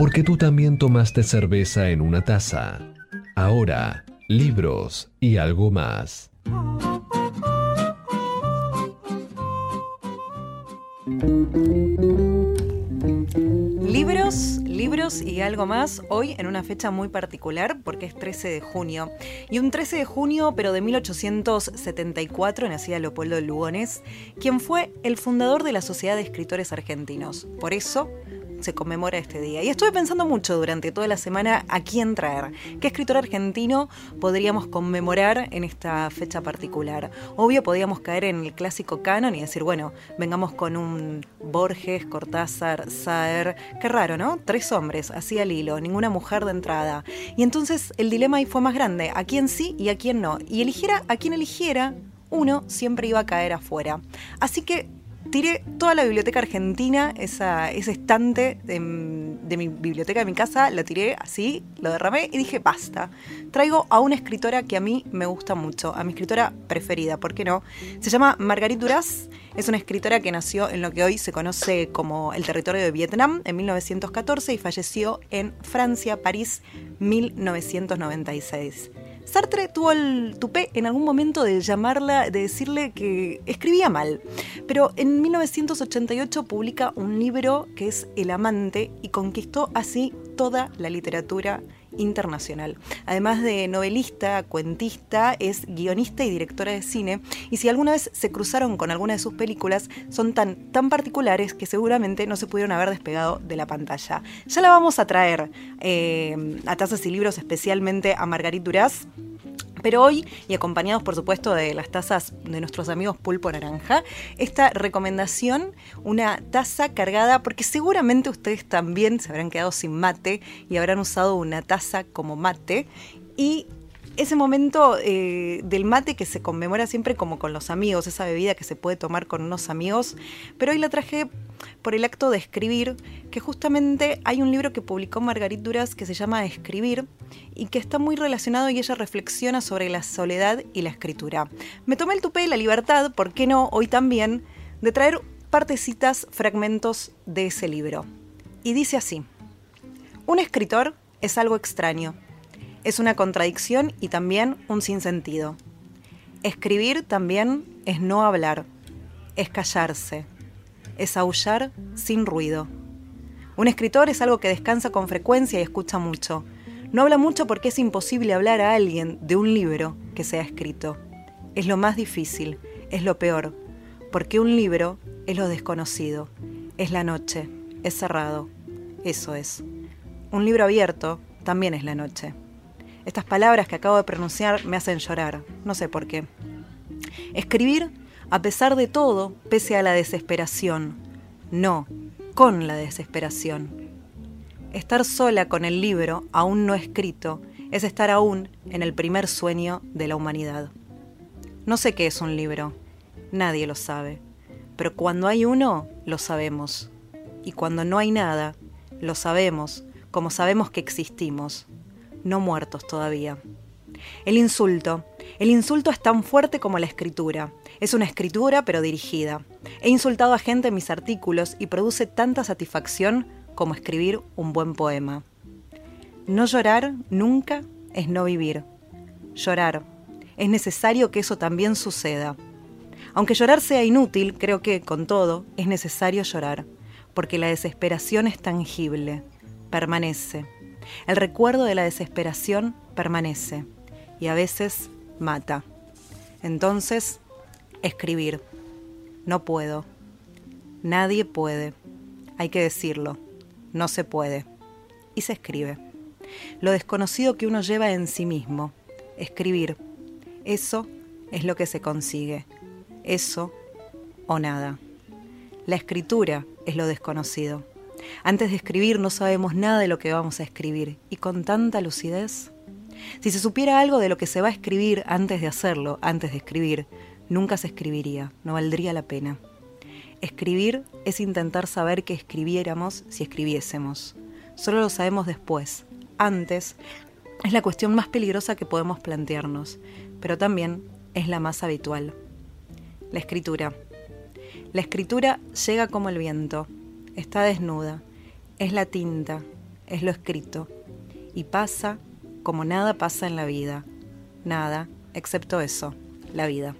Porque tú también tomaste cerveza en una taza. Ahora, libros y algo más. Libros, libros y algo más hoy en una fecha muy particular porque es 13 de junio. Y un 13 de junio, pero de 1874, nacía Leopoldo Lugones, quien fue el fundador de la Sociedad de Escritores Argentinos. Por eso, se conmemora este día. Y estuve pensando mucho durante toda la semana a quién traer, qué escritor argentino podríamos conmemorar en esta fecha particular. Obvio, podíamos caer en el clásico canon y decir, bueno, vengamos con un Borges, Cortázar, Saer. Qué raro, ¿no? Tres hombres, así al hilo, ninguna mujer de entrada. Y entonces el dilema ahí fue más grande, a quién sí y a quién no. Y eligiera a quien eligiera, uno siempre iba a caer afuera. Así que tiré toda la biblioteca argentina, esa, ese estante de, mi biblioteca de mi casa, lo tiré así, lo derramé y dije, basta. Traigo a una escritora que a mí me gusta mucho, a mi escritora preferida, ¿por qué no? Se llama Marguerite Duras, es una escritora que nació en lo que hoy se conoce como el territorio de Vietnam en 1914 y falleció en Francia, París, 1996. Sartre tuvo el tupé en algún momento de llamarla, de decirle que escribía mal. Pero en 1988 publica un libro que es El amante y conquistó así toda la literatura internacional. Además de novelista, cuentista, es guionista y directora de cine. Y si alguna vez se cruzaron con alguna de sus películas, son tan, tan particulares que seguramente no se pudieron haber despegado de la pantalla. Ya la vamos a traer eh, a tazas y libros, especialmente a Margarit Duraz. Pero hoy, y acompañados por supuesto de las tazas de nuestros amigos Pulpo Naranja, esta recomendación, una taza cargada, porque seguramente ustedes también se habrán quedado sin mate y habrán usado una taza como mate. Y ese momento eh, del mate que se conmemora siempre como con los amigos, esa bebida que se puede tomar con unos amigos, pero hoy la traje por el acto de escribir, que justamente hay un libro que publicó Margarit Duras que se llama Escribir y que está muy relacionado y ella reflexiona sobre la soledad y la escritura. Me tomé el tupé y la libertad, ¿por qué no hoy también?, de traer partecitas, fragmentos de ese libro. Y dice así, un escritor es algo extraño es una contradicción y también un sinsentido. Escribir también es no hablar, es callarse, es aullar sin ruido. Un escritor es algo que descansa con frecuencia y escucha mucho. No habla mucho porque es imposible hablar a alguien de un libro que se ha escrito. Es lo más difícil, es lo peor, porque un libro es lo desconocido, es la noche, es cerrado, eso es. Un libro abierto también es la noche. Estas palabras que acabo de pronunciar me hacen llorar, no sé por qué. Escribir, a pesar de todo, pese a la desesperación, no, con la desesperación. Estar sola con el libro, aún no escrito, es estar aún en el primer sueño de la humanidad. No sé qué es un libro, nadie lo sabe, pero cuando hay uno, lo sabemos. Y cuando no hay nada, lo sabemos, como sabemos que existimos no muertos todavía. El insulto. El insulto es tan fuerte como la escritura. Es una escritura pero dirigida. He insultado a gente en mis artículos y produce tanta satisfacción como escribir un buen poema. No llorar nunca es no vivir. Llorar. Es necesario que eso también suceda. Aunque llorar sea inútil, creo que, con todo, es necesario llorar, porque la desesperación es tangible, permanece el recuerdo de la desesperación permanece y a veces mata. Entonces, escribir. No puedo. Nadie puede. Hay que decirlo. No se puede. Y se escribe. Lo desconocido que uno lleva en sí mismo. Escribir. Eso es lo que se consigue. Eso o nada. La escritura es lo desconocido. Antes de escribir no sabemos nada de lo que vamos a escribir y con tanta lucidez. Si se supiera algo de lo que se va a escribir antes de hacerlo, antes de escribir, nunca se escribiría, no valdría la pena. Escribir es intentar saber que escribiéramos si escribiésemos. Solo lo sabemos después. Antes es la cuestión más peligrosa que podemos plantearnos, pero también es la más habitual. La escritura. La escritura llega como el viento, está desnuda, es la tinta, es lo escrito. Y pasa como nada pasa en la vida. Nada, excepto eso, la vida.